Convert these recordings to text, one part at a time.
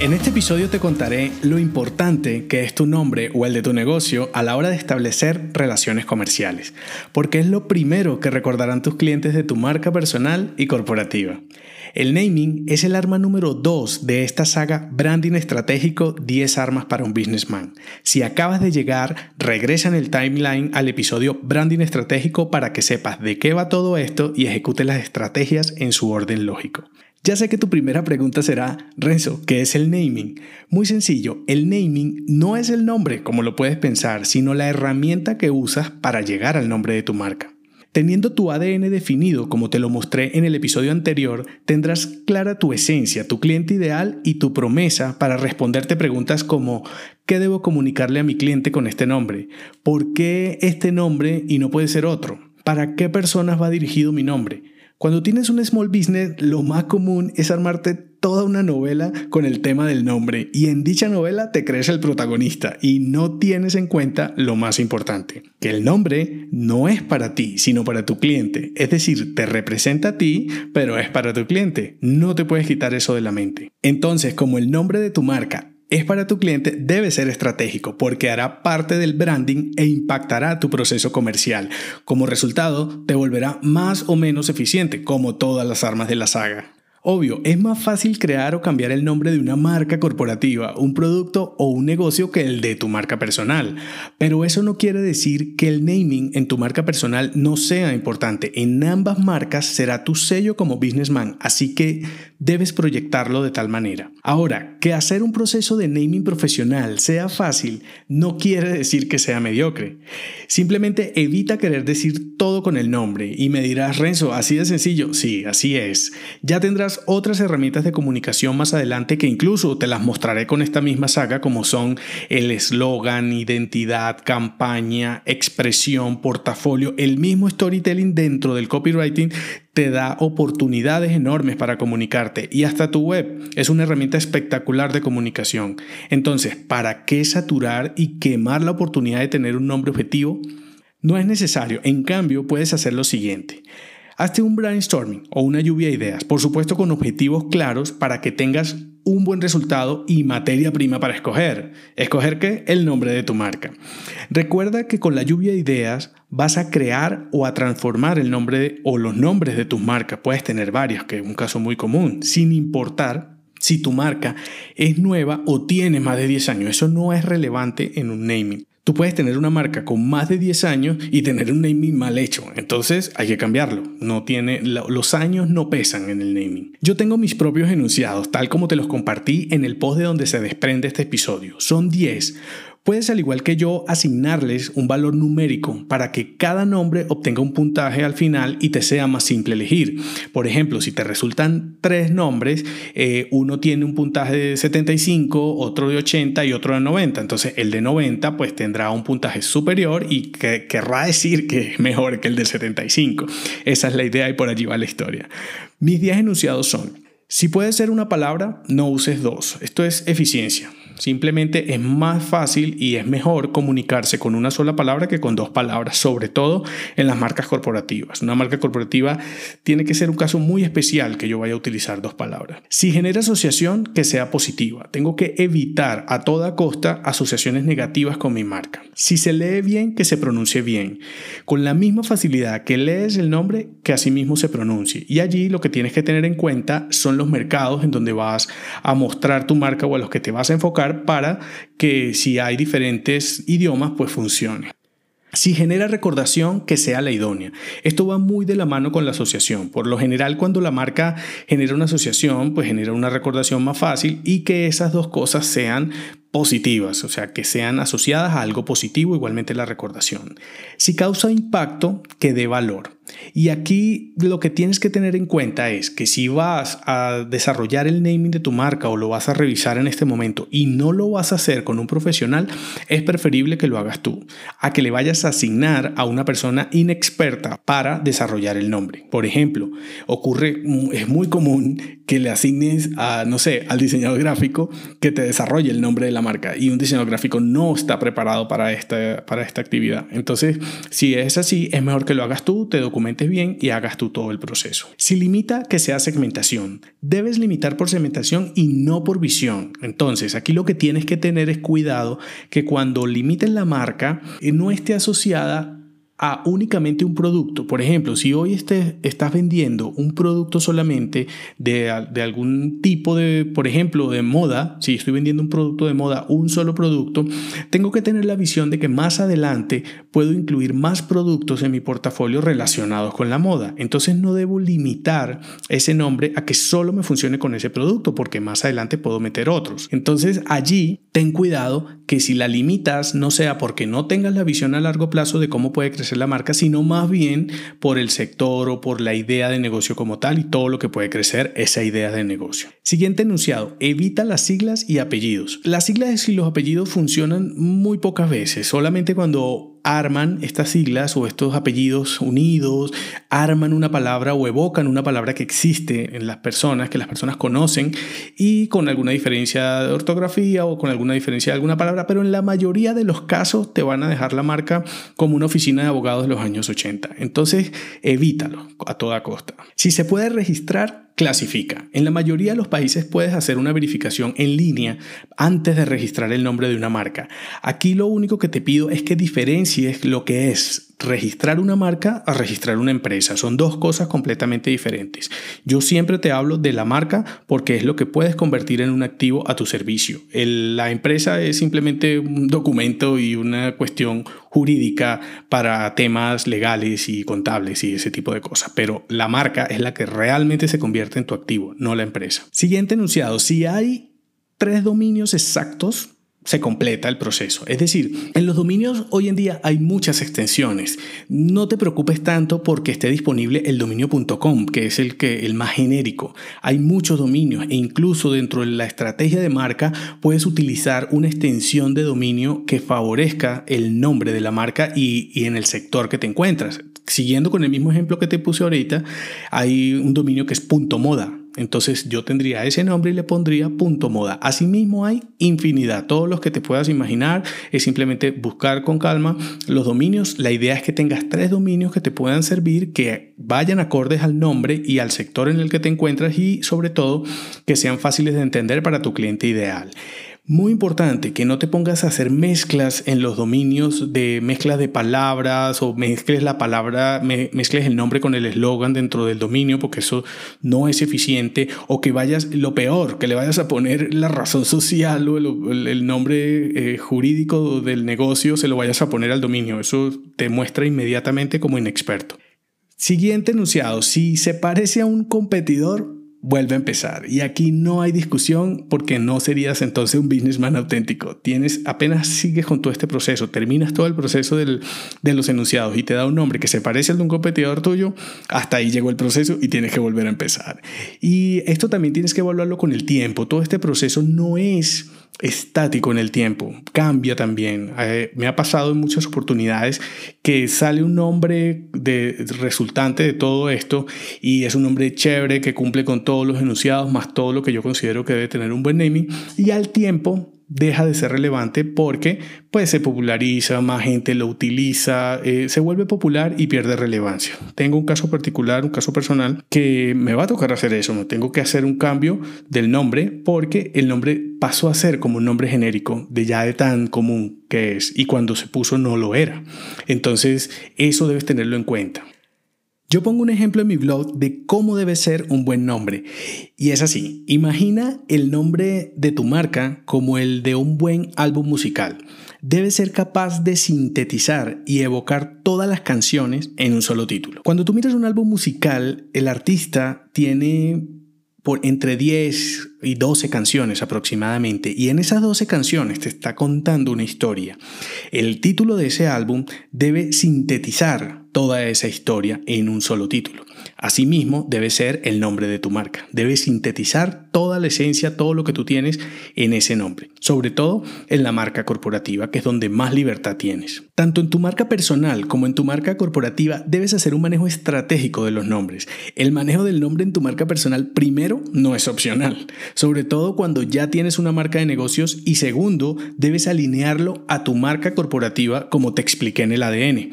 En este episodio te contaré lo importante que es tu nombre o el de tu negocio a la hora de establecer relaciones comerciales, porque es lo primero que recordarán tus clientes de tu marca personal y corporativa. El naming es el arma número 2 de esta saga Branding Estratégico 10 armas para un businessman. Si acabas de llegar, regresa en el timeline al episodio Branding Estratégico para que sepas de qué va todo esto y ejecutes las estrategias en su orden lógico. Ya sé que tu primera pregunta será, Renzo, ¿qué es el naming? Muy sencillo, el naming no es el nombre como lo puedes pensar, sino la herramienta que usas para llegar al nombre de tu marca. Teniendo tu ADN definido, como te lo mostré en el episodio anterior, tendrás clara tu esencia, tu cliente ideal y tu promesa para responderte preguntas como ¿qué debo comunicarle a mi cliente con este nombre? ¿Por qué este nombre y no puede ser otro? ¿Para qué personas va dirigido mi nombre? Cuando tienes un small business, lo más común es armarte toda una novela con el tema del nombre y en dicha novela te crees el protagonista y no tienes en cuenta lo más importante, que el nombre no es para ti, sino para tu cliente. Es decir, te representa a ti, pero es para tu cliente. No te puedes quitar eso de la mente. Entonces, como el nombre de tu marca es para tu cliente debe ser estratégico porque hará parte del branding e impactará tu proceso comercial. Como resultado, te volverá más o menos eficiente, como todas las armas de la saga. Obvio, es más fácil crear o cambiar el nombre de una marca corporativa, un producto o un negocio que el de tu marca personal. Pero eso no quiere decir que el naming en tu marca personal no sea importante. En ambas marcas será tu sello como businessman, así que debes proyectarlo de tal manera. Ahora, que hacer un proceso de naming profesional sea fácil no quiere decir que sea mediocre. Simplemente evita querer decir todo con el nombre y me dirás, Renzo, así de sencillo. Sí, así es. Ya tendrás otras herramientas de comunicación más adelante que incluso te las mostraré con esta misma saga como son el eslogan, identidad, campaña, expresión, portafolio, el mismo storytelling dentro del copywriting te da oportunidades enormes para comunicarte y hasta tu web es una herramienta espectacular de comunicación. Entonces, ¿para qué saturar y quemar la oportunidad de tener un nombre objetivo? No es necesario, en cambio puedes hacer lo siguiente. Hazte un brainstorming o una lluvia de ideas, por supuesto con objetivos claros para que tengas un buen resultado y materia prima para escoger. ¿Escoger qué? El nombre de tu marca. Recuerda que con la lluvia de ideas vas a crear o a transformar el nombre o los nombres de tus marcas. Puedes tener varios, que es un caso muy común, sin importar si tu marca es nueva o tiene más de 10 años. Eso no es relevante en un naming. Tú puedes tener una marca con más de 10 años y tener un naming mal hecho. Entonces hay que cambiarlo. No tiene, los años no pesan en el naming. Yo tengo mis propios enunciados, tal como te los compartí en el post de donde se desprende este episodio. Son 10 Puedes, al igual que yo, asignarles un valor numérico para que cada nombre obtenga un puntaje al final y te sea más simple elegir. Por ejemplo, si te resultan tres nombres, eh, uno tiene un puntaje de 75, otro de 80 y otro de 90. Entonces, el de 90 pues tendrá un puntaje superior y que, querrá decir que es mejor que el de 75. Esa es la idea y por allí va la historia. Mis 10 enunciados son, si puede ser una palabra, no uses dos. Esto es eficiencia. Simplemente es más fácil y es mejor comunicarse con una sola palabra que con dos palabras, sobre todo en las marcas corporativas. Una marca corporativa tiene que ser un caso muy especial que yo vaya a utilizar dos palabras. Si genera asociación, que sea positiva. Tengo que evitar a toda costa asociaciones negativas con mi marca. Si se lee bien, que se pronuncie bien. Con la misma facilidad que lees el nombre, que asimismo se pronuncie. Y allí lo que tienes que tener en cuenta son los mercados en donde vas a mostrar tu marca o a los que te vas a enfocar para que si hay diferentes idiomas, pues funcione. Si genera recordación, que sea la idónea. Esto va muy de la mano con la asociación. Por lo general, cuando la marca genera una asociación, pues genera una recordación más fácil y que esas dos cosas sean positivas, o sea, que sean asociadas a algo positivo, igualmente la recordación. Si causa impacto, que dé valor. Y aquí lo que tienes que tener en cuenta es que si vas a desarrollar el naming de tu marca o lo vas a revisar en este momento y no lo vas a hacer con un profesional, es preferible que lo hagas tú, a que le vayas a asignar a una persona inexperta para desarrollar el nombre. Por ejemplo, ocurre, es muy común que le asignes a, no sé, al diseñador gráfico que te desarrolle el nombre de la marca y un diseñador gráfico no está preparado para esta, para esta actividad. Entonces, si es así, es mejor que lo hagas tú, te documentes bien y hagas tú todo el proceso. Si limita que sea segmentación, debes limitar por segmentación y no por visión. Entonces, aquí lo que tienes que tener es cuidado que cuando limites la marca eh, no esté asociada a únicamente un producto. Por ejemplo, si hoy este, estás vendiendo un producto solamente de, de, algún tipo de, por ejemplo, de moda, si estoy vendiendo un producto de moda, un solo producto, tengo que tener la visión de que más adelante puedo incluir más productos en mi portafolio relacionados con la moda. Entonces no debo limitar ese nombre a que solo me funcione con ese producto, porque más adelante puedo meter otros. Entonces allí ten cuidado que si la limitas no sea porque no tengas la visión a largo plazo de cómo puede crecer la marca, sino más bien por el sector o por la idea de negocio como tal y todo lo que puede crecer esa idea de negocio. Siguiente enunciado, evita las siglas y apellidos. Las siglas y los apellidos funcionan muy pocas veces, solamente cuando arman estas siglas o estos apellidos unidos, arman una palabra o evocan una palabra que existe en las personas, que las personas conocen y con alguna diferencia de ortografía o con alguna diferencia de alguna palabra, pero en la mayoría de los casos te van a dejar la marca como una oficina de abogados de los años 80. Entonces, evítalo a toda costa. Si se puede registrar, clasifica. En la mayoría de los países puedes hacer una verificación en línea antes de registrar el nombre de una marca. Aquí lo único que te pido es que diferencies lo que es registrar una marca a registrar una empresa. Son dos cosas completamente diferentes. Yo siempre te hablo de la marca porque es lo que puedes convertir en un activo a tu servicio. la empresa es simplemente un documento y una cuestión jurídica para temas legales y contables y ese tipo de cosas. Pero la marca es la que realmente se convierte en tu activo, no la empresa. Siguiente enunciado. Si hay tres dominios exactos, se completa el proceso. Es decir, en los dominios hoy en día hay muchas extensiones. No te preocupes tanto porque esté disponible el dominio.com, que es el, que, el más genérico. Hay muchos dominios e incluso dentro de la estrategia de marca puedes utilizar una extensión de dominio que favorezca el nombre de la marca y, en el sector que te encuentras. Siguiendo con el mismo ejemplo que te puse ahorita, hay un dominio que es punto moda entonces yo tendría ese nombre y le pondría punto moda. Asimismo hay infinidad, todos los que te puedas imaginar. Es simplemente buscar con calma los dominios. La idea es que tengas tres dominios que te puedan servir, que vayan acordes al nombre y al sector en el que te encuentras y sobre todo que sean fáciles de entender para tu cliente ideal. Muy importante que no te pongas a hacer mezclas en los dominios de mezclas de palabras o mezcles la palabra, mezcles el nombre con el eslogan dentro del dominio porque eso no es eficiente o que vayas, lo peor, que le vayas a poner la razón social o el, nombre eh, jurídico del negocio se lo vayas a poner al dominio. Eso te muestra inmediatamente como inexperto. Siguiente enunciado, si se parece a un competidor, vuelve a empezar. Y aquí no hay discusión porque no serías entonces un businessman auténtico. Tienes, apenas sigues con todo este proceso, terminas todo el proceso del, de los enunciados y te da un nombre que se parece al de un competidor tuyo, hasta ahí llegó el proceso y tienes que volver a empezar. Y esto también tienes que evaluarlo con el tiempo. Todo este proceso no es estático en el tiempo, cambia también. Eh, me ha pasado en muchas oportunidades que sale un nombre de, resultante de todo esto y es un nombre chévere que cumple con todos los enunciados, más todo lo que yo considero que debe tener un buen naming y al tiempo deja de ser relevante porque pues se populariza, más gente lo utiliza, eh, se vuelve popular y pierde relevancia. Tengo un caso particular, un caso personal, que me va a tocar hacer eso, no tengo que hacer un cambio del nombre porque el nombre pasó a ser como un nombre genérico de ya de tan común que es y cuando se puso no lo era. Entonces eso debes tenerlo en cuenta. Yo pongo un ejemplo en mi blog de cómo debe ser un buen nombre. Y es así, imagina el nombre de tu marca como el de un buen álbum musical. Debe ser capaz de sintetizar y evocar todas las canciones en un solo título. Cuando tú miras un álbum musical, el artista tiene por entre 10 y 12 canciones aproximadamente, y en esas 12 canciones te está contando una historia. El título de ese álbum debe sintetizar toda esa historia en un solo título. Asimismo, debe ser el nombre de tu marca. Debe sintetizar toda la esencia, todo lo que tú tienes en ese nombre. Sobre todo en la marca corporativa, que es donde más libertad tienes. Tanto en tu marca personal como en tu marca corporativa, debes hacer un manejo estratégico de los nombres. El manejo del nombre en tu marca personal, primero, no es opcional. Sobre todo cuando ya tienes una marca de negocios y segundo, debes alinearlo a tu marca corporativa como te expliqué en el ADN.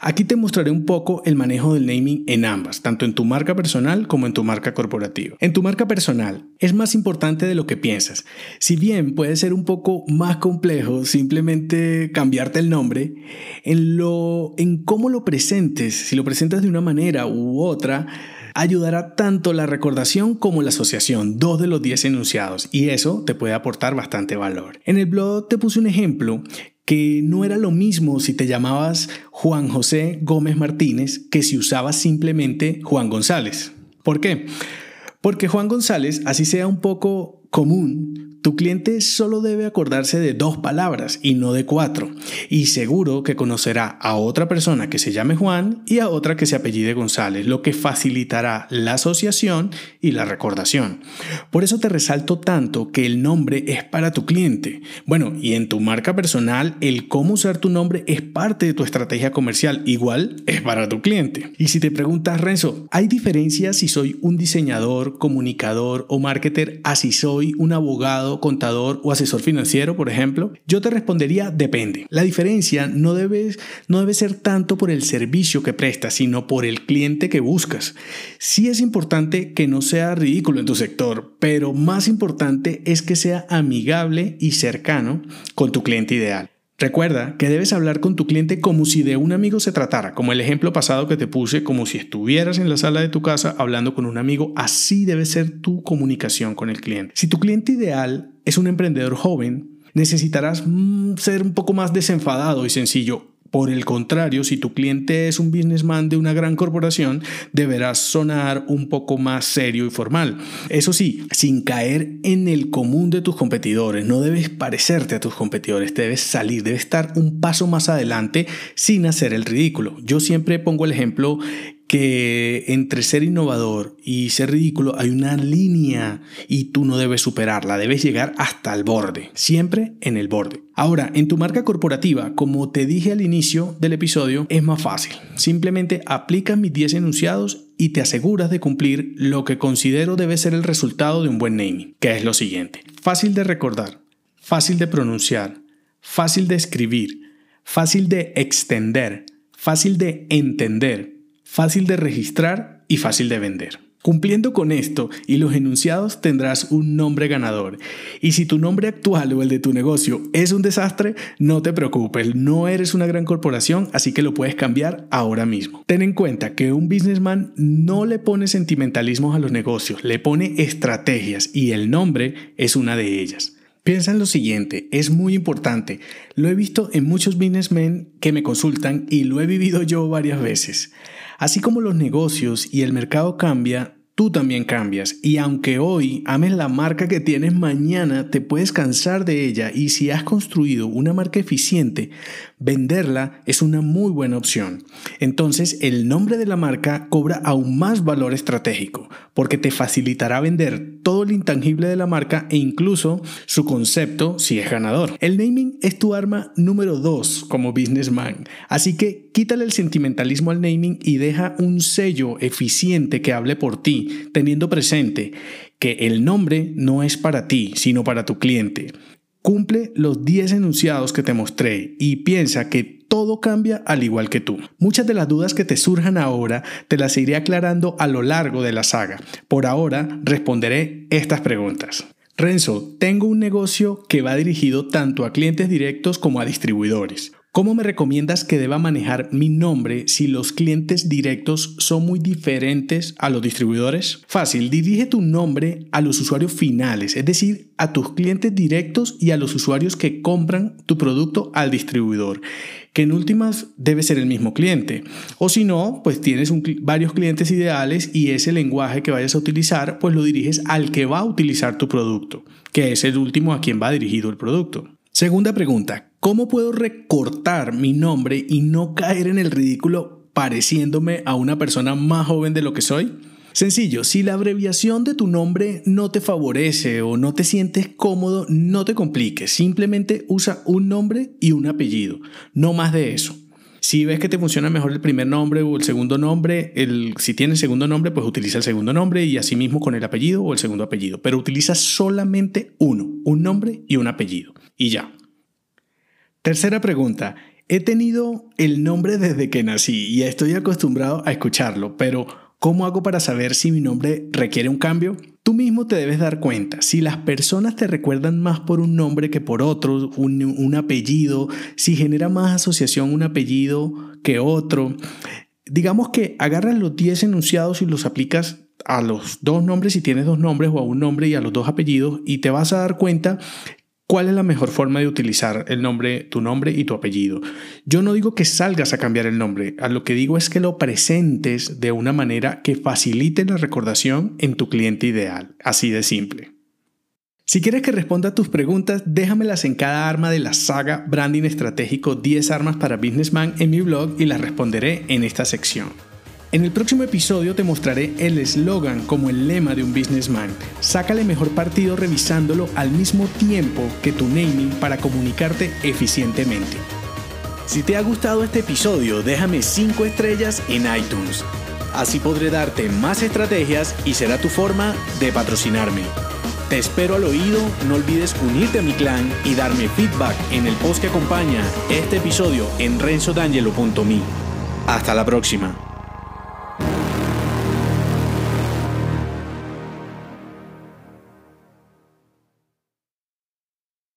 Aquí te mostraré un poco el manejo del naming en ambas, tanto en tu marca personal como en tu marca corporativa. En tu marca personal es más importante de lo que piensas. Si bien puede ser un poco más complejo simplemente cambiarte el nombre, en lo en cómo lo presentes, si lo presentas de una manera u otra, ayudará tanto la recordación como la asociación, dos de los 10 enunciados, y eso te puede aportar bastante valor. En el blog te puse un ejemplo que no era lo mismo si te llamabas Juan José Gómez Martínez que si usabas simplemente Juan González. ¿Por qué? Porque Juan González, así sea un poco común, tu cliente solo debe acordarse de dos palabras y no de cuatro, y seguro que conocerá a otra persona que se llame Juan y a otra que se apellide González, lo que facilitará la asociación y la recordación. Por eso te resalto tanto que el nombre es para tu cliente. Bueno, y en tu marca personal, el cómo usar tu nombre es parte de tu estrategia comercial, igual es para tu cliente. Y si te preguntas, Renzo, ¿hay diferencias si soy un diseñador, comunicador o marketer a si soy un abogado? Contador o asesor financiero, por ejemplo? Yo te respondería depende. La diferencia no debe, no debe ser tanto por el servicio que prestas, sino por el cliente que buscas. Sí es importante que no sea ridículo en tu sector, pero más importante es que sea amigable y cercano con tu cliente ideal. Recuerda que debes hablar con tu cliente como si de un amigo se tratara, como el ejemplo pasado que te puse, como si estuvieras en la sala de tu casa hablando con un amigo, así debe ser tu comunicación con el cliente. Si tu cliente ideal es un emprendedor joven, necesitarás mm, ser un poco más desenfadado y sencillo. Por el contrario, si tu cliente es un businessman de una gran corporación, deberás sonar un poco más serio y formal. Eso sí, sin caer en el común de tus competidores. No debes parecerte a tus competidores, debes salir, debes estar un paso más adelante sin hacer el ridículo. Yo siempre pongo el ejemplo que entre ser innovador y ser ridículo hay una línea y tú no debes superarla, debes llegar hasta el borde, siempre en el borde. Ahora, en tu marca corporativa, como te dije al inicio del episodio, es más fácil. Simplemente aplicas mis 10 enunciados y te aseguras de cumplir lo que considero debe ser el resultado de un buen naming, que es lo siguiente. Fácil de recordar, fácil de pronunciar, fácil de escribir, fácil de extender, fácil de entender, fácil de registrar y fácil de vender. Cumpliendo con esto y los enunciados tendrás un nombre ganador. Y si tu nombre actual o el de tu negocio es un desastre, no te preocupes, no eres una gran corporación, así que lo puedes cambiar ahora mismo. Ten en cuenta que un businessman no le pone sentimentalismos a los negocios, le pone estrategias y el nombre es una de ellas. Piensa en lo siguiente, es muy importante. Lo he visto en muchos businessmen que me consultan y lo he vivido yo varias veces. Así como los negocios y el mercado cambia, tú también cambias. Y aunque hoy ames la marca que tienes, mañana te puedes cansar de ella. Y si has construido una marca eficiente, venderla es una muy buena opción. Entonces el nombre de la marca cobra aún más valor estratégico, porque te facilitará vender todo el intangible de la marca e incluso su concepto si es ganador. El naming es tu arma número 2 como businessman. Así que quítale el sentimentalismo al naming y deja un sello eficiente que hable por ti teniendo presente que el nombre no es para ti, sino para tu cliente. Cumple los 10 enunciados que te mostré y piensa que todo cambia al igual que tú. Muchas de las dudas que te surjan ahora te las iré aclarando a lo largo de la saga. Por ahora responderé estas preguntas. Renzo, tengo un negocio que va dirigido tanto a clientes directos como a distribuidores. ¿Cómo me recomiendas que deba manejar mi nombre si los clientes directos son muy diferentes a los distribuidores? Fácil, dirige tu nombre a los usuarios finales, es decir, a tus clientes directos y a los usuarios que compran tu producto al distribuidor que en últimas debe ser el mismo cliente. O si no, pues tienes varios clientes ideales y ese lenguaje que vayas a utilizar, pues lo diriges al que va a utilizar tu producto, que es el último a quien va dirigido el producto. Segunda pregunta, ¿cómo puedo recortar mi nombre y no caer en el ridículo pareciéndome a una persona más joven de lo que soy? Sencillo, si la abreviación de tu nombre no te favorece o no te sientes cómodo, no te compliques, simplemente usa un nombre y un apellido, no más de eso. Si ves que te funciona mejor el primer nombre o el segundo nombre, el, si tienes segundo nombre, pues utiliza el segundo nombre y así mismo con el apellido o el segundo apellido. Pero utiliza solamente uno, un nombre y un apellido. Y ya. Tercera pregunta. He tenido el nombre desde que nací y estoy acostumbrado a escucharlo, pero ¿Cómo hago para saber si mi nombre requiere un cambio? Tú mismo te debes dar cuenta. Si las personas te recuerdan más por un nombre que por otro, un, apellido, si genera más asociación un apellido que otro. Digamos que agarras los 10 enunciados y los aplicas a los dos nombres si tienes dos nombres o a un nombre y a los dos apellidos y te vas a dar cuenta ¿Cuál es la mejor forma de utilizar el nombre, tu nombre y tu apellido? Yo no digo que salgas a cambiar el nombre, a lo que digo es que lo presentes de una manera que facilite la recordación en tu cliente ideal, así de simple. Si quieres que responda a tus preguntas, déjamelas en cada arma de la saga Branding Estratégico 10 armas para Businessman en mi blog y las responderé en esta sección. En el próximo episodio te mostraré el eslogan como el lema de un businessman. Sácale mejor partido revisándolo al mismo tiempo que tu naming para comunicarte eficientemente. Si te ha gustado este episodio, déjame 5 estrellas en iTunes. Así podré darte más estrategias y será tu forma de patrocinarme. Te espero al oído, no olvides unirte a mi clan y darme feedback en el post que acompaña este episodio en renzodangelo.me. Hasta la próxima.